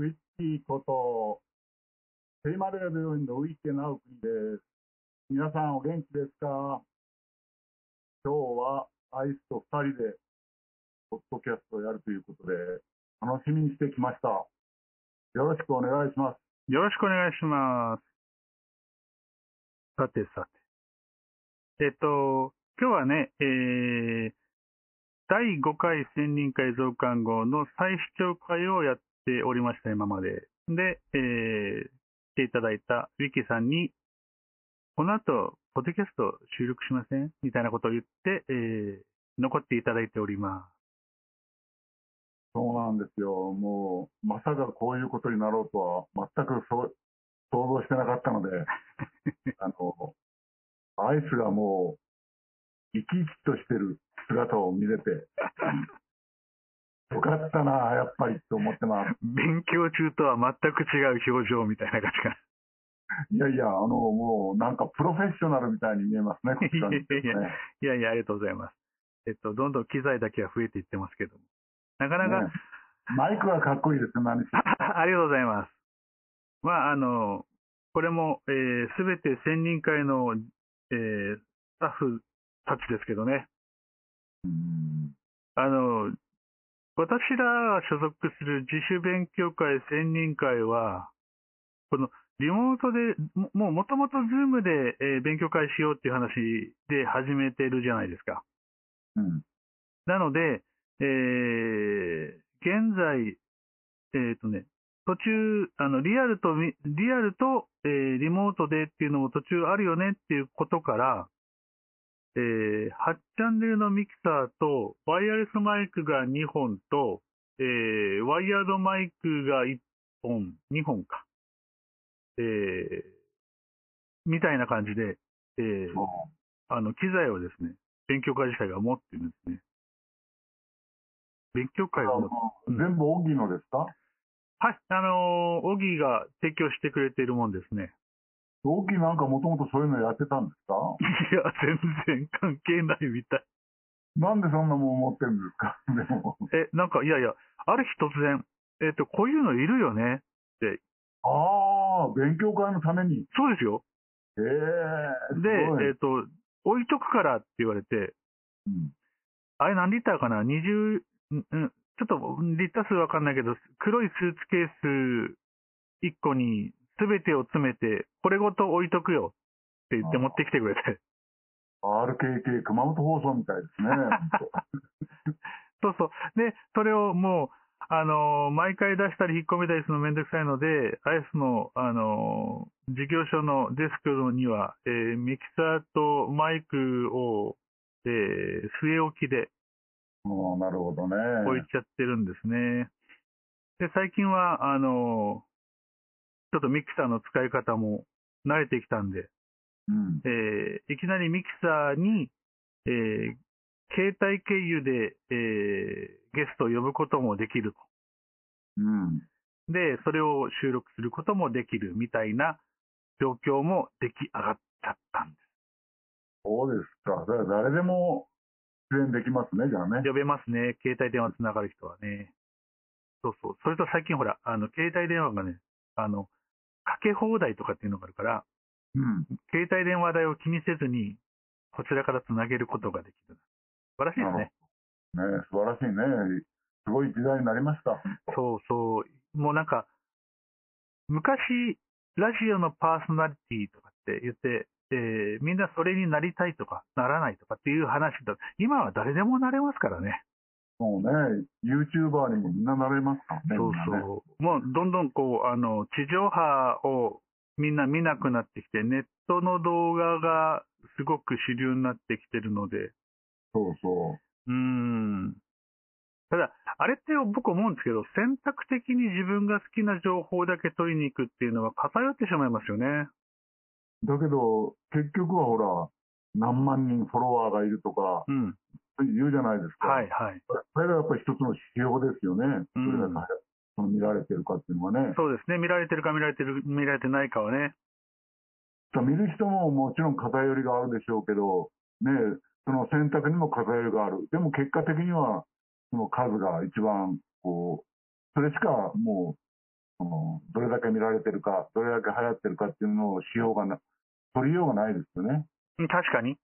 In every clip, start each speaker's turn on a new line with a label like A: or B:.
A: ウィッキーこと、セイマレー病院のウィッケナウクです。皆さんお元気ですか？今日はアイスと二人で、ポッドキャストをやるということで、楽しみにしてきました。よろしくお願いします。
B: よろしくお願いします。さてさて。えっと、今日はね、えー、第5回専任会増刊号の再視聴会をやっておりました、今まで。で、えー、来ていただいたウィキさんに、この後、ポッドキャスト収録しません？みたいなことを言って、えー、残っていただいております。
A: そうなんですよ。もう、まさかこういうことになろうとは、全く想像してなかったので、あの、アイスがもう、生き生きとしてる姿を見れて、よかったな、やっぱりって思ってます。
B: 勉強中とは全く違う表情みたいな感じかな。
A: いやいや、あの、もう、なんかプロフェッショナルみたいに見えますね、こちら
B: に、ね、いやいや、ありがとうございます。えっと、どんどん機材だけは増えていってますけども。なかなか、ね、
A: マイクはかっこいいです、何し
B: ありがとうございます。まあ、あの、これも、す、えー、べ、て専任会の、えー、スタッフたちですけどね。あの、私らが所属する自主勉強会専任会は、このリモートで、もうもともとズームで、えー、勉強会しようっていう話で始めてるじゃないですか。
A: うん、
B: なので、えー、現在、えっ、ー、とね、途中、あの、リアルと、リアルと、えー、リモートでっていうのも途中あるよねっていうことから、えー、8チャンネルのミキサーと、ワイヤレスマイクが2本と、えー、ワイヤードマイクが1本、2本か。えー、みたいな感じで、えー、あの、機材をですね、勉強会自体が持ってるんですね。勉強会
A: が、全部オギのですか？
B: はい、あのー、オギが提供してくれているもんですね。
A: 同期なんかもともとそういうのやってたんですか？
B: いや、全然関係ないみたい。
A: なんでそんなもん持ってるんですか？でも。
B: え、なんか、いやいや、ある日突然、えっ、ー、と、こういうのいるよね？って。
A: ああ、勉強会のために。
B: そうですよ。
A: へえ。
B: で、えっ、ー、と、置いとくからって言われて、
A: うん、
B: あれ何リッターかな ?20、うん、ちょっとリッター数わかんないけど、黒いスーツケース1個にすべてを詰めて、これごと置いとくよって言って持ってきてくれて。
A: RKK 熊本放送みたいですね。
B: そうそう。で、それをもう、あの、毎回出したり引っ込めたりするのめんどくさいので、アイスの、あの、事業所のデスクには、えー、ミキサーとマイクを、えー、据え置きで、
A: なるほどね。
B: 置いちゃってるんですね。で、最近は、あの、ちょっとミキサーの使い方も慣れてきたんで、
A: うん、
B: えー、いきなりミキサーに、えー、携帯経由で、えー、ゲストを呼ぶこともできると。
A: うん、
B: で、それを収録することもできるみたいな状況も出来上がっちゃったんです。
A: そうですか。それは誰でも出演できますね、じゃあね。
B: 呼べますね。携帯電話つながる人はね。そうそう。それと最近ほら、あの、携帯電話がね、あの、かけ放題とかっていうのがあるから、
A: うん、
B: 携帯電話代を気にせずに、こちらからつなげることができる。素晴らしいですね。
A: ね素晴らしいね。すごい時代になりました。
B: そうそう。もうなんか、昔、ラジオのパーソナリティとかって言って、えー、みんなそれになりたいとか、ならないとかっていう話だ。今は誰でもなれますからね。
A: もうね、YouTuber にもみんななれますからね。
B: そうそう。ね、もうどんどんこう、あの、地上波をみんな見なくなってきて、ネットの動画がすごく主流になってきてるので。
A: そうそ
B: う。うん。ただ、あれって僕思うんですけど、選択的に自分が好きな情報だけ取りに行くっていうのは偏ってしまいますよね。
A: だけど、結局はほら、何万人フォロワーがいるとか、
B: うん、
A: 言うじゃないですか。
B: はいはい。
A: それがやっぱり一つの指標ですよね。うん、それがその見られてるかっていうのはね。
B: そうですね。見られてるか見られてる、見られてないかはね。
A: 見る人ももちろん偏りがあるでしょうけど、ね、その選択にも偏りがある。でも結果的には、その数が一番、こう、それしかもううんどれだけ見られてるか、どれだけ流行ってるかっていうのをしようがな、取りようがないですよね。
B: うん確かに。
A: ね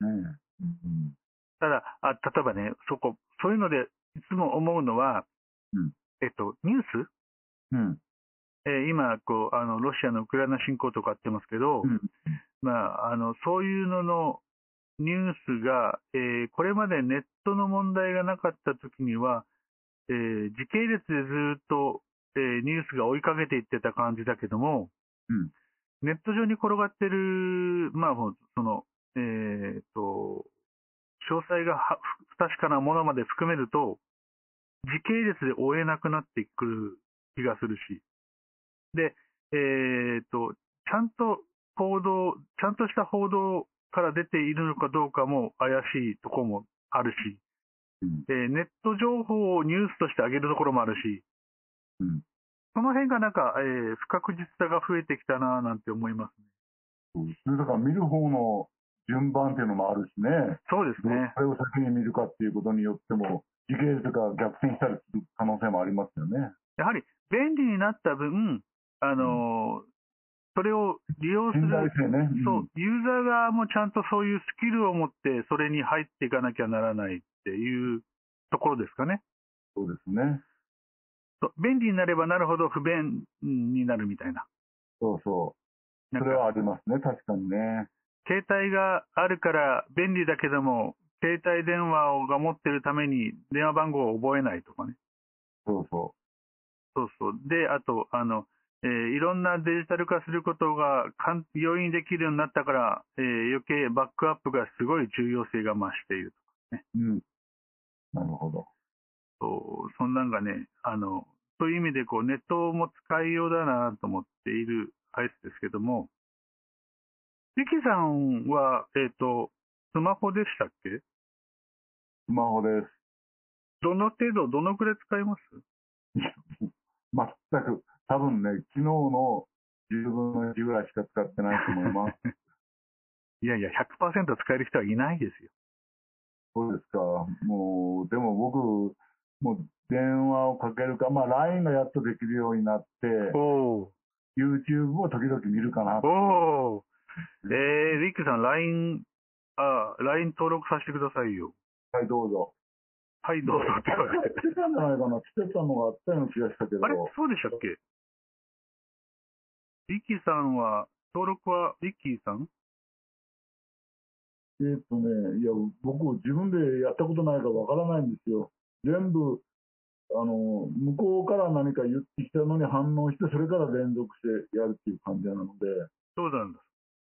A: うん
B: ただ、あ例えばね、そこ、そういうので、いつも思うのは、
A: うん
B: えっと、ニュース？
A: うん。
B: えー今こうあの、ロシアのウクライナ侵攻とかあってますけど、
A: うん。
B: まあ、あのそういうののニュースが、えーこれまでネットの問題がなかったときには、えー時系列でずっと、えーニュースが追いかけていってた感じだけども、
A: うん
B: ネット上に転がってる、まあ、その、えーっと、詳細がは不確かなものまで含めると、時系列で追えなくなってくる気がするし、で、えーっと、ちゃんと報道、ちゃんとした報道から出ているのかどうかも怪しいところもあるし、
A: うん。
B: えーネット情報をニュースとして上げるところもあるし、
A: うん。
B: その辺がなんか、えー不確実さが増えてきたなぁなんて思いますね。
A: そうそれだから見る方の順番っていうのもあるしね。
B: そうですね。
A: それを先に見るかっていうことによっても、時系列が逆転したりする可能性もありますよね。
B: やはり便利になった分、あのーそれを利用する
A: 信、頼性ね。
B: そう、ユーザー側もちゃんとそういうスキルを持って、それに入っていかなきゃならないっていうところですかね。
A: そうですね。
B: 便利になればなるほど不便になるみたいな。
A: そうそう。それはありますね。確かにね。
B: 携帯があるから便利だけども、携帯電話をが持ってるために電話番号を覚えないとかね。
A: そうそ
B: そうそう。で、あと、あの、えーいろんなデジタル化することが簡容易にできるようになったから、えー余計バックアップがすごい重要性が増している。
A: う。うん。なるほど。
B: そうそんなんがね、あの、そういう意味でこうネットも使いようだなと思っているアイスですけども、リキさんは、えっ、と、スマホでしたっけ？
A: スマホです。
B: どの程度、どのくらい使います？
A: 全く、多分ね、昨日の10分の1ぐらいしか使ってないと思います。
B: いやいや、100%使える人はいないですよ。
A: そうですか。もう、でも僕、もう電話をかけるか、まあ LINE がやっとできるようになって、
B: お
A: YouTube を時々見るかな
B: お。おーえー、リックさん、LINE、あ、LINE 登録させてくださいよ。
A: はい、どうぞ。
B: はい、どうぞって言われて。
A: してたんじゃないかな。してたのがあったような気がしたけど。
B: あれそうでしたっけ？リッキーさんは、登録はリッキーさん？
A: えーっとね、いや、僕、自分でやったことないからわからないんですよ。全部、あの、向こうから何か言ってきたのに反応して、それから連続してやるっていう感じなので、
B: そうなんだ。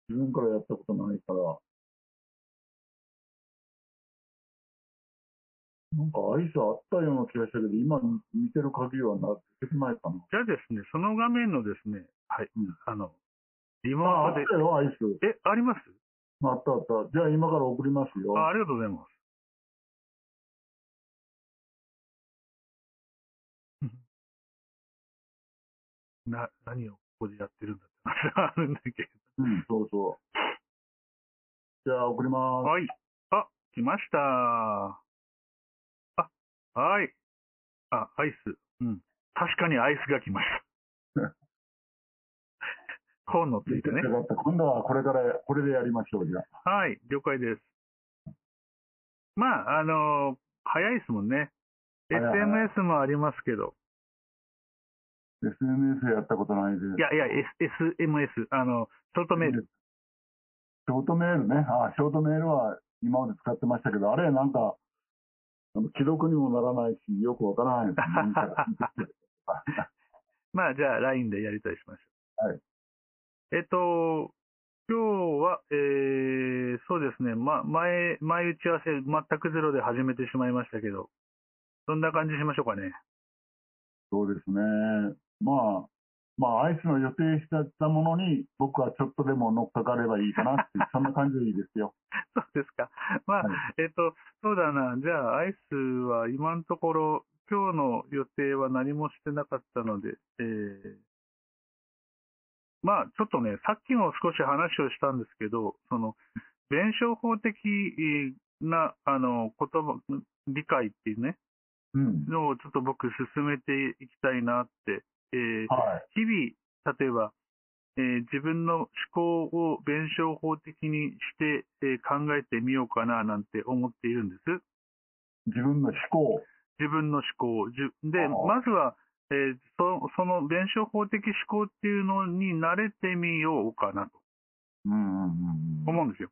A: 自分からやったことないから。なんかアイスあったような気がしたけど、今見てる限りはな出てないかな。
B: じゃあですね、その画面のですね、はい、
A: うん
B: あの、リモ
A: あ、あ
B: ートで、
A: ったよ、アイス。
B: え、あります？
A: あったあった。じゃあ今から送りますよ。
B: あありがとうございます。な、何をここでやってるんだって話があるんだけど。
A: うん、そうそう。じゃあ送ります。
B: はい。あ、来ました。あ、はい。あ、アイス。うん。確かにアイスが来ました。コーンのついてね。
A: 今度はこれから、これでやりましょう、じゃあ。
B: はい、了解です。まあ、あのー早いですもんね。SMS もありますけど。
A: SNS やったことないです。
B: いやいや、S、SMS、あの、ショートメール。
A: ショートメールね。あショートメールは今まで使ってましたけど、あれなんか、既読にもならないし、よくわからないですね。
B: まあ、じゃあ、LINE でやり取りしましょう。
A: はい。
B: えっと、今日は、えー、そうですね、ま、前、前打ち合わせ全くゼロで始めてしまいましたけど、どんな感じしましょうかね？
A: そうですね。まあ、まあ、アイスの予定してたものに、僕はちょっとでも乗っかかればいいかなっていう、そんな感じでいいですよ。
B: そうですか。まあ、
A: は
B: えっと、そうだな。じゃあ、アイスは今のところ、今日の予定は何もしてなかったので、えー、まあ、ちょっとね、さっきも少し話をしたんですけど、その、弁証法的な、あの、言葉、理解っていうね、
A: うん。
B: のをちょっと僕進めていきたいなってえー
A: はい。
B: 日々、例えば、えー自分の思考を弁証法的にして、えー考えてみようかななんて思っているんです。
A: 自分の思考。
B: 自分の思考で、まずは、えーそその弁証法的思考っていうのに慣れてみようかなと。思うんですよ。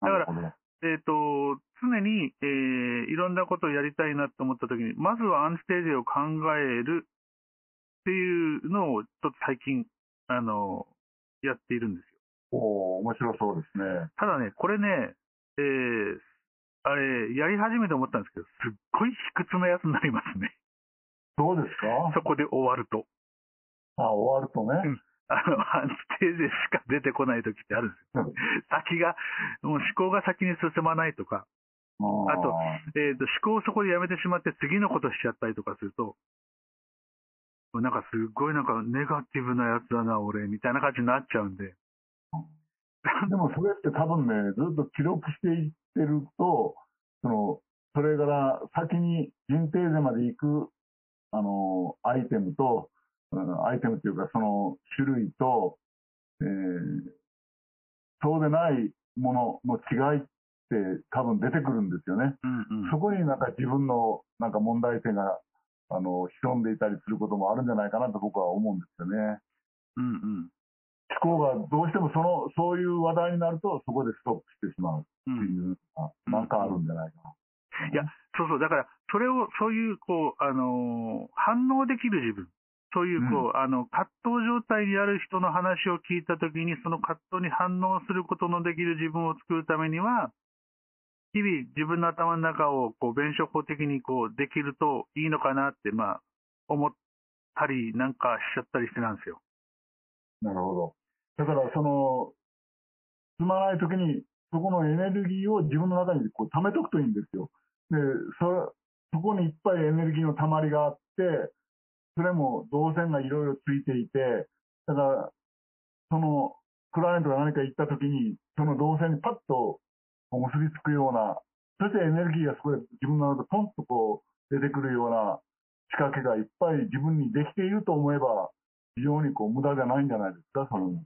B: だからえっ、と、常に、えーいろんなことをやりたいなと思ったときに、まずはアンチテーゼを考えるっていうのを、ちょっと最近、あの、やっているんですよ。
A: おー面白そうですね。
B: ただね、これね、えーあれ、やり始めて思ったんですけど、すっごい卑屈なやつになりますね。
A: どうですか？
B: そこで終わると。
A: あ、終わるとね。
B: うんあの、アンチテーゼしか出てこない時ってあるんですよ。先が、もう思考が先に進まないとか、
A: あ
B: あとえーと、思考をそこでやめてしまって次のことしちゃったりとかすると、なんかすっごいなんかネガティブなやつだな、俺、みたいな感じになっちゃうんで。
A: でもそれって多分ね、ずっと記録していってると、その、それから先に人定ゼまで行く、あの、アイテムと、うんアイテムっていうかその種類と、えーそうでないものの違いって多分出てくるんですよね。
B: うんうん。
A: そこになんか自分のなんか問題点が、潜んでいたりすることもあるんじゃないかなと僕は思うんですよね。
B: うんうん。
A: 思考がどうしてもその、そういう話題になるとそこでストップしてしまう。
B: う
A: って
B: ん、
A: いうのが、なんかあるんじゃないかな。
B: いや、そうそう、だから、それを、そういう、こう、あのー反応できる自分。そういう、こう、あの、葛藤状態にある人の話を聞いたときに、その葛藤に反応することのできる自分を作るためには、日々自分の頭の中を、こう、弁証法的に、こう、できるといいのかなって、まあ、思ったりなんかしちゃったりしてなんですよ。
A: なるほど。だから、その、積まらないときに、そこのエネルギーを自分の中にこう溜めとくといいんですよ。で、そ、そこにいっぱいエネルギーの溜まりがあって、それも動線がいろいろついていて、だから、その、クライアントが何か言ったときに、その動線にパッと結びつくような、そしてエネルギーがそこで自分の中でポンとこう出てくるような仕掛けがいっぱい自分にできていると思えば、非常にこう無駄じゃないんじゃないですか、それも。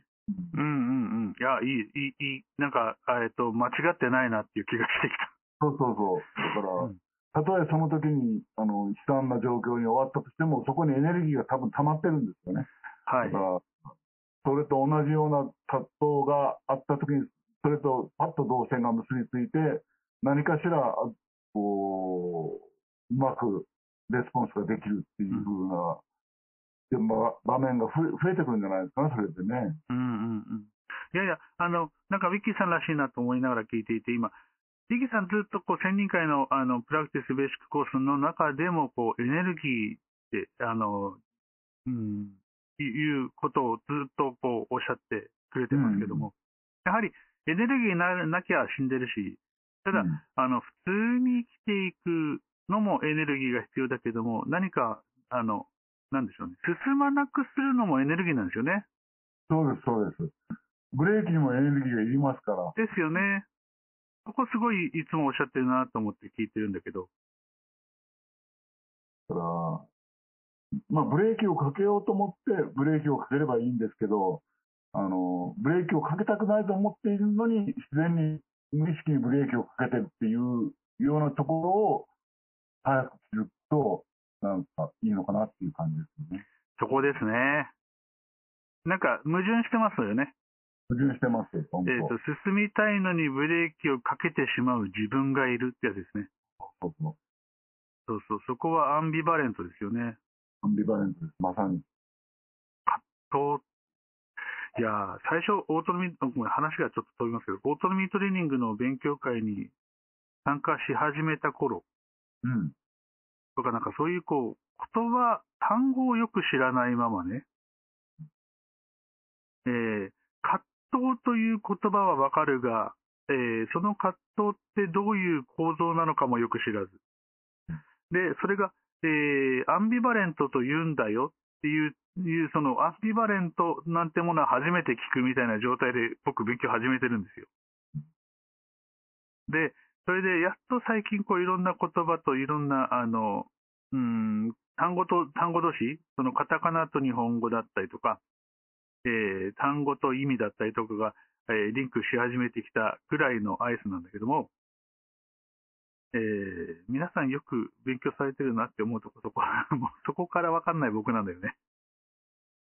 B: うんうんうん。いや、いい、いい、いい。なんか、えっと、間違ってないなっていう気がしてきた。
A: そうそうそう。だから、
B: うん
A: たとえその時に、あの、悲惨な状況に終わったとしても、そこにエネルギーが多分溜まってるんですよね。
B: はい
A: だか。ら、それと同じような葛藤があった時に、それとパッと動線が結びついて、何かしら、あこう、うまくレスポンスができるっていう風な、でま場面が増え増えてくるんじゃないですかね、それってね。
B: うんうんうん。いやいや、あの、なんかウィッキーさんらしいなと思いながら聞いていて、今、ウィッキーさんずっとこう、千人会の、あの、プラクティスベーシックコースの中でも、こう、エネルギーって、あの、うん、いいうことをずっとこう、おっしゃってくれてますけども、やはり、エネルギーななきゃ死んでるし、ただ、
A: うん
B: あの、普通に生きていくのもエネルギーが必要だけども、何か、あの、なんでしょうね。進まなくするのもエネルギーなんですよね。
A: そうです、そうです。ブレーキにもエネルギーがいりますから。
B: ですよね。ここすごいいつもおっしゃってるなと思って聞いてるんだけど。
A: だから、まあ、ブレーキをかけようと思って、ブレーキをかければいいんですけど、ブレーキをかけたくないと思っているのに、自然に無意識にブレーキをかけてるっていうようなところを、早く知ると、なんかいいのかなっていう感じですよね。
B: そこですね。なんか矛盾してますよね。
A: 矛盾してますよ。
B: えっ、と、進みたいのにブレーキをかけてしまう自分がいるってやつですね。
A: そうそう
B: そうそう、そこはアンビバレントですよね。
A: アンビバレントです。まさに。
B: と、いやー、最初、オートノミー、ごめん話がちょっと飛びますけど、オートノミートレーニングの勉強会に参加し始めた頃
A: うん。
B: とか、なんかそういうこう、言葉、単語をよく知らないままね、えー、葛藤という言葉はわかるが、えーその葛藤ってどういう構造なのかもよく知らず。で、それが、えーアンビバレントと言うんだよっていう、いうそのアンビバレントなんてものは初めて聞くみたいな状態で僕勉強始めてるんですよ。で、それでやっと最近こういろんな言葉といろんな、あの、うん、単語と、単語同士、そのカタカナと日本語だったりとか、えー単語と意味だったりとかが、えーリンクし始めてきたぐらいのアイスなんだけども、えー皆さんよく勉強されてるなって思うとこそこ、もう そこからわかんない僕なんだよね。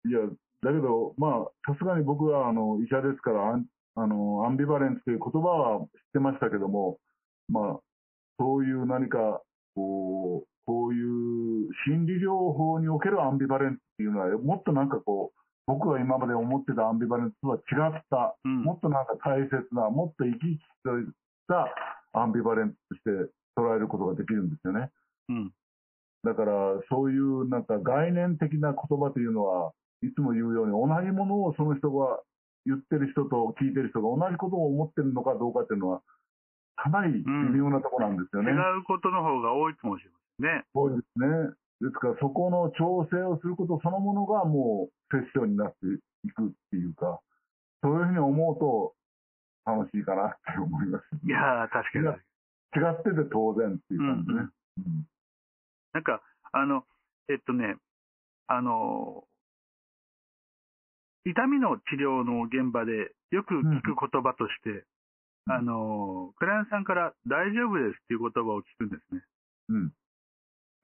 A: いや、だけど、まあ、さすがに僕はあの医者ですから、アンあのアンビバレンスという言葉は知ってましたけども、まあ、そういう何か、こう、こういう心理療法におけるアンビバレンスっていうのは、もっとなんかこう、僕が今まで思ってたアンビバレンスとは違った、
B: うん。
A: もっとなんか大切な、もっと生き生きとしたアンビバレンスとして捉えることができるんですよね。
B: うん。
A: だから、そういうなんか概念的な言葉というのは、いつも言うように、同じものをその人が言ってる人と聞いてる人が同じことを思ってるのかどうかっていうのは、かなり微妙なところなんですよね。
B: 違うことの方が多いかもしれませんね。
A: そうですね。ですから、そこの調整をすることそのものがもうセッションになっていくっていうか、そういうふうに思うと楽しいかなって思います。
B: いやー、確かに。
A: 違ってて当然っていう感じね。うん
B: なんか、あの、えっとね、あの、痛みの治療の現場でよく聞く言葉として、
A: うん
B: あの、クライアントさんから大丈夫ですっていう言葉を聞くんですね。
A: うん。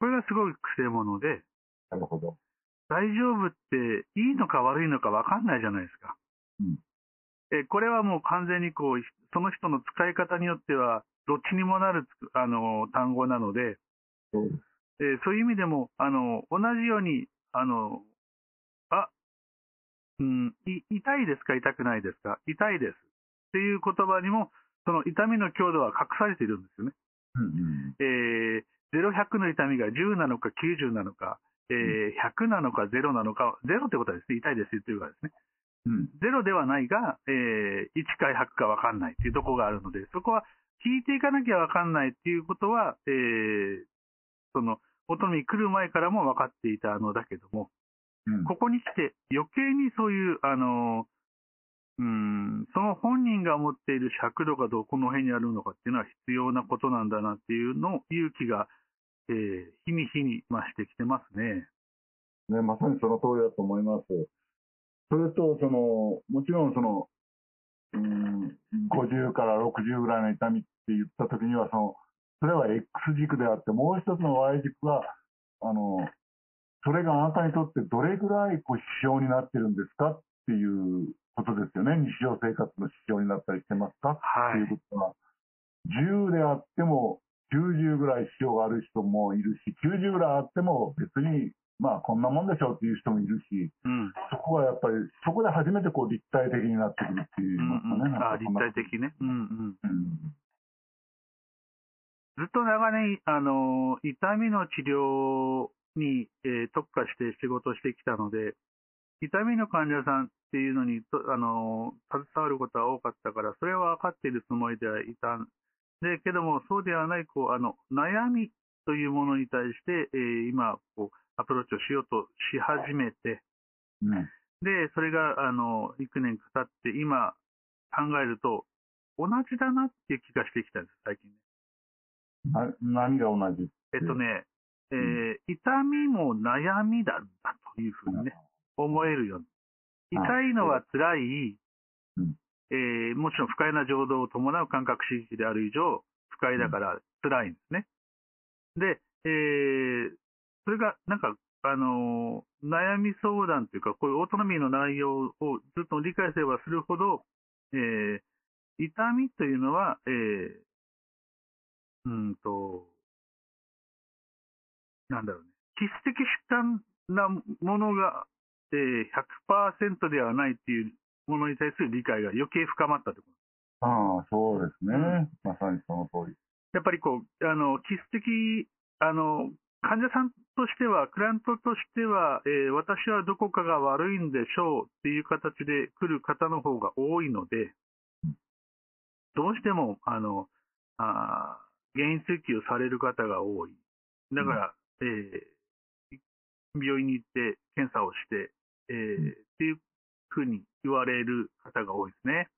B: これがすごい癖者で、
A: なるほど。
B: 大丈夫っていいのか悪いのか分かんないじゃないですか。
A: うん
B: えこれはもう完全にこう、その人の使い方によっては、どっちにもなるあの単語なので、
A: そうです。
B: えーそういう意味でも、あの、同じように、あの、あ、うん、い痛いですか痛くないですか痛いです。っていう言葉にも、その痛みの強度は隠されているんですよね。
A: うんうん
B: えー、0、100の痛みが10なのか90なのか、えー100なのか0なのか、0ってことはですね、痛いですっていうかですね、
A: うん
B: 0ではないが、えー1か100か分かんないっていうところがあるので、そこは聞いていかなきゃ分かんないっていうことは、えーその、オトノミー来る前からも分かっていたのだけども、
A: うん
B: ここに来て余計にそういう、あの、うん、その本人が持っている尺度がどこの辺にあるのかっていうのは必要なことなんだなっていうのを、勇気が、えー日に日に増してきてますね。
A: ね、まさにその通りだと思います。それと、その、もちろんその、うん、50から60ぐらいの痛みって言ったときには、その、それは X 軸であって、もう一つの Y 軸は、あの、それがあなたにとってどれぐらいこう支障になってるんですかっていうことですよね。日常生活の支障になったりしてますか？
B: い。
A: ていうことは、10であっても90ぐらい支障がある人もいるし、90ぐらいあっても別に、まあこんなもんでしょうっていう人もいるし、
B: うん。
A: そこはやっぱり、そこで初めてこう立体的になってくるっていうね。
B: うん、あ
A: なんかそんな
B: 立体的ね。うんうん。
A: うん。
B: ずっと長年、あの、痛みの治療に、えー特化して仕事してきたので、痛みの患者さんっていうのに、とあの、携わることは多かったから、それは分かっているつもりではいたんで、けども、そうではない、こう、あの、悩みというものに対して、えー今、こう、アプローチをしようとし始めて、
A: うん。
B: で、それが、あの、幾年か経って、今、考えると、同じだなっていう気がしてきたんです、最近ね。
A: な何が同じ
B: えっとね、えー痛みも悩みだんだというふうにね、思えるように。痛いのは辛い、
A: うん
B: えーもちろん不快な情動を伴う感覚刺激である以上、不快だから辛いんですね。で、えーそれがなんか、あのー悩み相談というか、こういうオートノミーの内容をずっと理解すればするほど、えー痛みというのは、えーうんと、なんだろうね、基質的疾患なものが、えー100%ではないっていうものに対する理解が余計深まったってこと。
A: ああ、そうですね。
B: うん
A: まさにその通り。
B: やっぱりこう、あの、基質的、あの、患者さんとしては、クライアントとしては、えー私はどこかが悪いんでしょうっていう形で来る方の方が多いので
A: うん、
B: どうしても、あの、あー原因追求される方が多い。だから、えー病院に行って検査をして、えー
A: うん
B: っていうふうに言われる方が多いですね。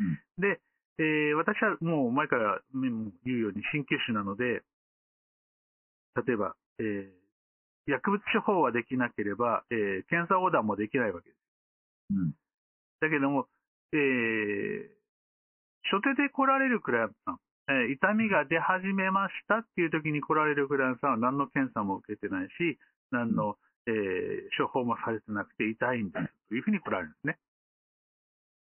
A: うん
B: で、えー私はもう前から言うように鍼灸師なので、例えば、えー薬物処方はできなければ、えー検査横断もできないわけです。
A: うん。
B: だけども、えー初手で来られるクライアントさん、えー痛みが出始めましたっていう時に来られるクライアントさんは何の検査も受けてないし、何の、えー処方もされてなくて痛いんですというふうに来られるんですね。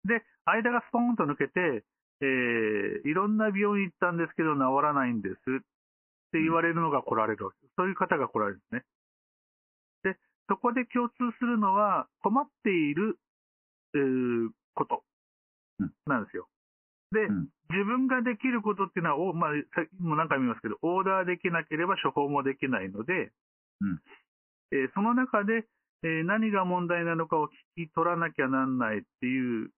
B: で、間がスポーンと抜けて、えーいろんな病院行ったんですけど治らないんですって言われるのが来られるわけです。そういう方が来られるんですね。で、そこで共通するのは困っている、えーこと。
A: うん。
B: なんですよ。で、
A: うん。
B: 自分ができることっていうのは、おまあ、さっきも何回も言いますけど、オーダーできなければ処方もできないので、
A: うん。
B: えーその中で、えー何が問題なのかを聞き取らなきゃなんないっていう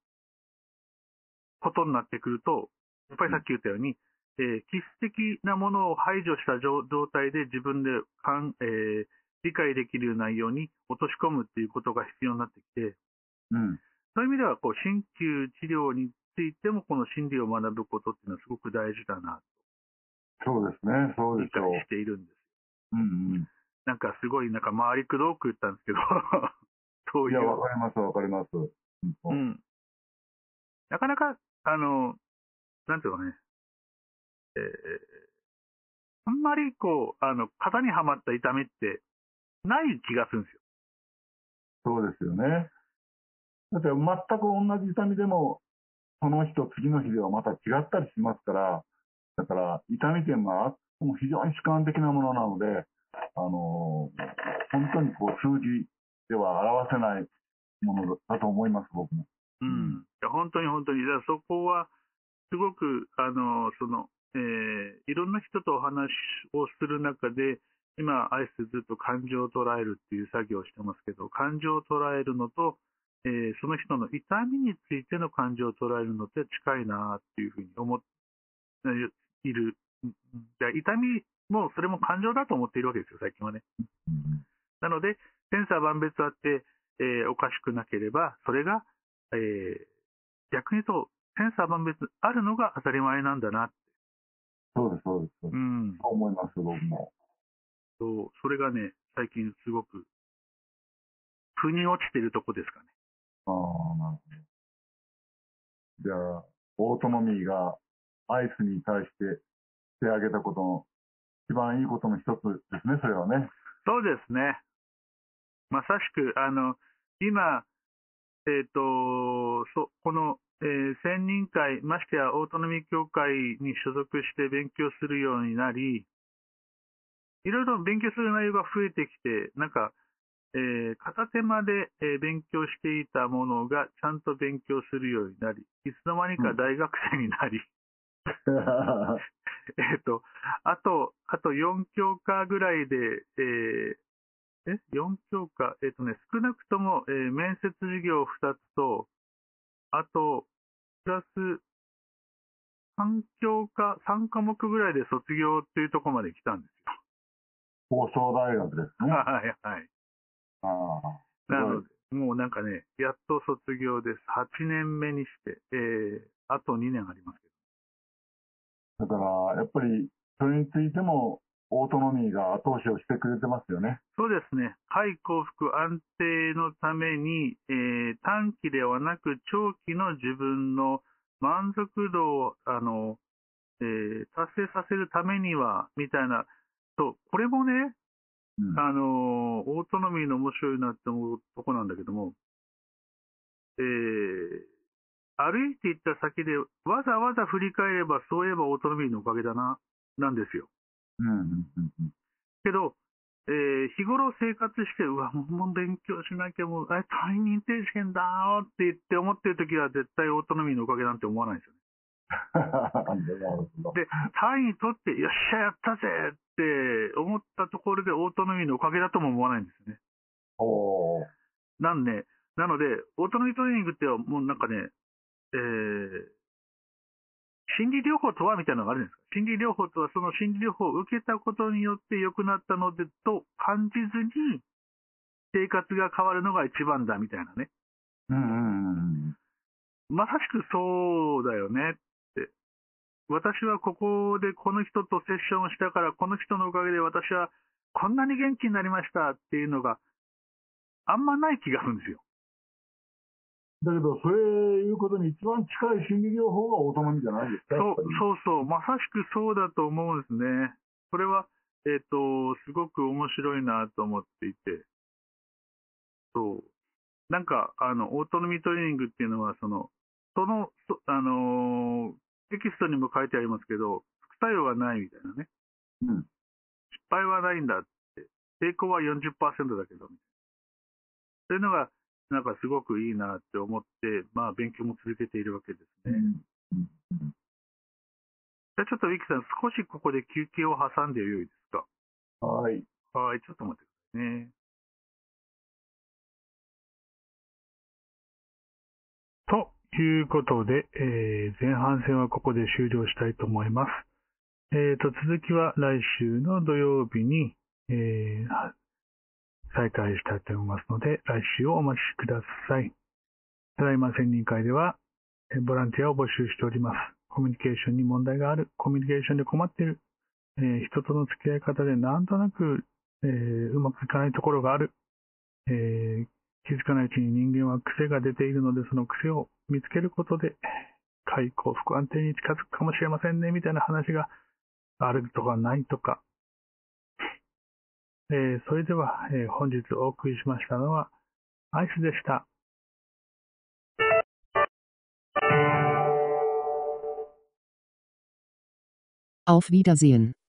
B: ことになってくると、やっぱりさっき言ったように、えー基質的なものを排除した状状態で自分でかん、えー理解できる内容に落とし込むっていうことが必要になってきて、
A: うん。
B: そういう意味では、こう、鍼灸治療についても、この心理を学ぶことっていうのはすごく大事だな、
A: そうですね。そう
B: と理解
A: でし
B: ているんです。
A: うんうん。
B: なんかすごい、なんか回りくどく言ったんですけど、そう
A: いや、
B: いう。
A: わかります、わかります。うん
B: うん。なかなか、あの、なんていうのね、えーあんまりこう、あの、型にはまった痛みってない気がするんですよ。
A: そうですよね。だって全く同じ痛みでも、その日と次の日ではまた違ったりしますから、だから痛みというのは非常に主観的なものなので、あのー本当にこう数字では表せないものだと思います、僕も。
B: うん。いや本当に本当に。だそこは、すごく、あの、その、えーいろんな人とお話をする中で、今、アイスずっと感情を捉えるっていう作業をしてますけど、感情を捉えるのと、えーその人の痛みについての感情を捉えるのって近いなっていうふうに思っている。で痛みも、それも感情だと思っているわけですよ、最近はね。
A: うん
B: なので、センサー万別あって、えーおかしくなければ、それが、えー逆に言うと、センサー万別あるのが当たり前なんだな。
A: そうです、そうです。そう
B: うん。
A: 思います、僕も。
B: そう、それがね、最近すごく、腑に落ちてるとこですかね。
A: ああ、なるほど。じゃあ、オートノミーがアイスに対してしてあげたことの一番いいことの一つですね、それはね。
B: そうですね。まさしく、あの、今、えっ、と、そ、この、えー専任会、ましてやオートノミー協会に所属して勉強するようになり、いろいろ勉強する内容が増えてきて、なんか、えー片手間で、えー勉強していたものがちゃんと勉強するようになり、いつの間にか大学生になり、えっと、あと、あと4教科ぐらいで、えーえ ?4 教科？えっ、とね、少なくとも、えー面接授業2つと、あと、プラス、3教科、3科目ぐらいで卒業っていうところまで来たんです
A: 放送大学です
B: よ。
A: ね。あ
B: はい、はい。
A: あ。
B: なので、もうなんかね、やっと卒業です。8年目にして、えー、あと2年ありますけ
A: だから、やっぱり、それについても、オートノミーが後押しをしてくれてますよね。
B: ど。そうですね。快幸福安定のために、えー短期ではなく長期の自分の満足度を、あの、えー達成させるためには、みたいな、と、これもね、
A: うん。
B: あの、オートノミーの面白いなって思うとこなんだけども、えー歩いていった先で、わざわざ振り返れば、そういえばオートノミーのおかげだな、なんですよ。
A: うん
B: けど、えー日頃生活して、うわ、もう勉強しなきゃ、もう、あれ、単位認定試験だーって言って思ってるときは、絶対オートノミーのおかげなんて思わないんですよね。で、単位取って、よっしゃ、やったぜって思ったところで、オートノミーのおかげだとも思わないんですよね。
A: おー
B: なんで、なので、オートノミートレーニングってもうなんかね、えー、心理療法とはみたいなのがあるんですか心理療法とはその心理療法を受けたことによって良くなったのでと感じずに生活が変わるのが一番だみたいなね。
A: うんうんうんうん。
B: まさしくそうだよねって。私はここでこの人とセッションをしたから、この人のおかげで私はこんなに元気になりましたっていうのがあんまない気がするんですよ。
A: だけど、それいうことに一番近い心理療法がオートノミじゃないですか。
B: そうそうそう、まさしくそうだと思うんですね。これは、えっ、と、すごく面白いなと思っていて、そう。なんか、あの、オートノミトレーニングっていうのは、その、その、そあのーテキストにも書いてありますけど、副作用がないみたいなね。
A: うん。
B: 失敗はないんだって。成功は40%だけど、そういうのが、なんかすごくいいなって思って、まあ勉強も続けているわけですね。
A: うんうん
B: じゃあちょっとウィキさん、少しここで休憩を挟んでよいですか？
A: はい。
B: はい、ちょっと待ってくださいね。ということで、えー前半戦はここで終了したいと思います。えーと、続きは来週の土曜日に、えー再開したいと思いますので、来週をお待ちください。ただいま専任会では、ボランティアを募集しております。コミュニケーションに問題がある、コミュニケーションで困っている、えー人との付き合い方でなんとなく、えーうまくいかないところがある、えー気づかないうちに人間は癖が出ているので、その癖を見つけることで、快幸福安定に近づくかもしれませんね、みたいな話があるとかないとか。えーそれでは、えー本日お送りしましたのは、アイスでした。
C: Auf Wiedersehen.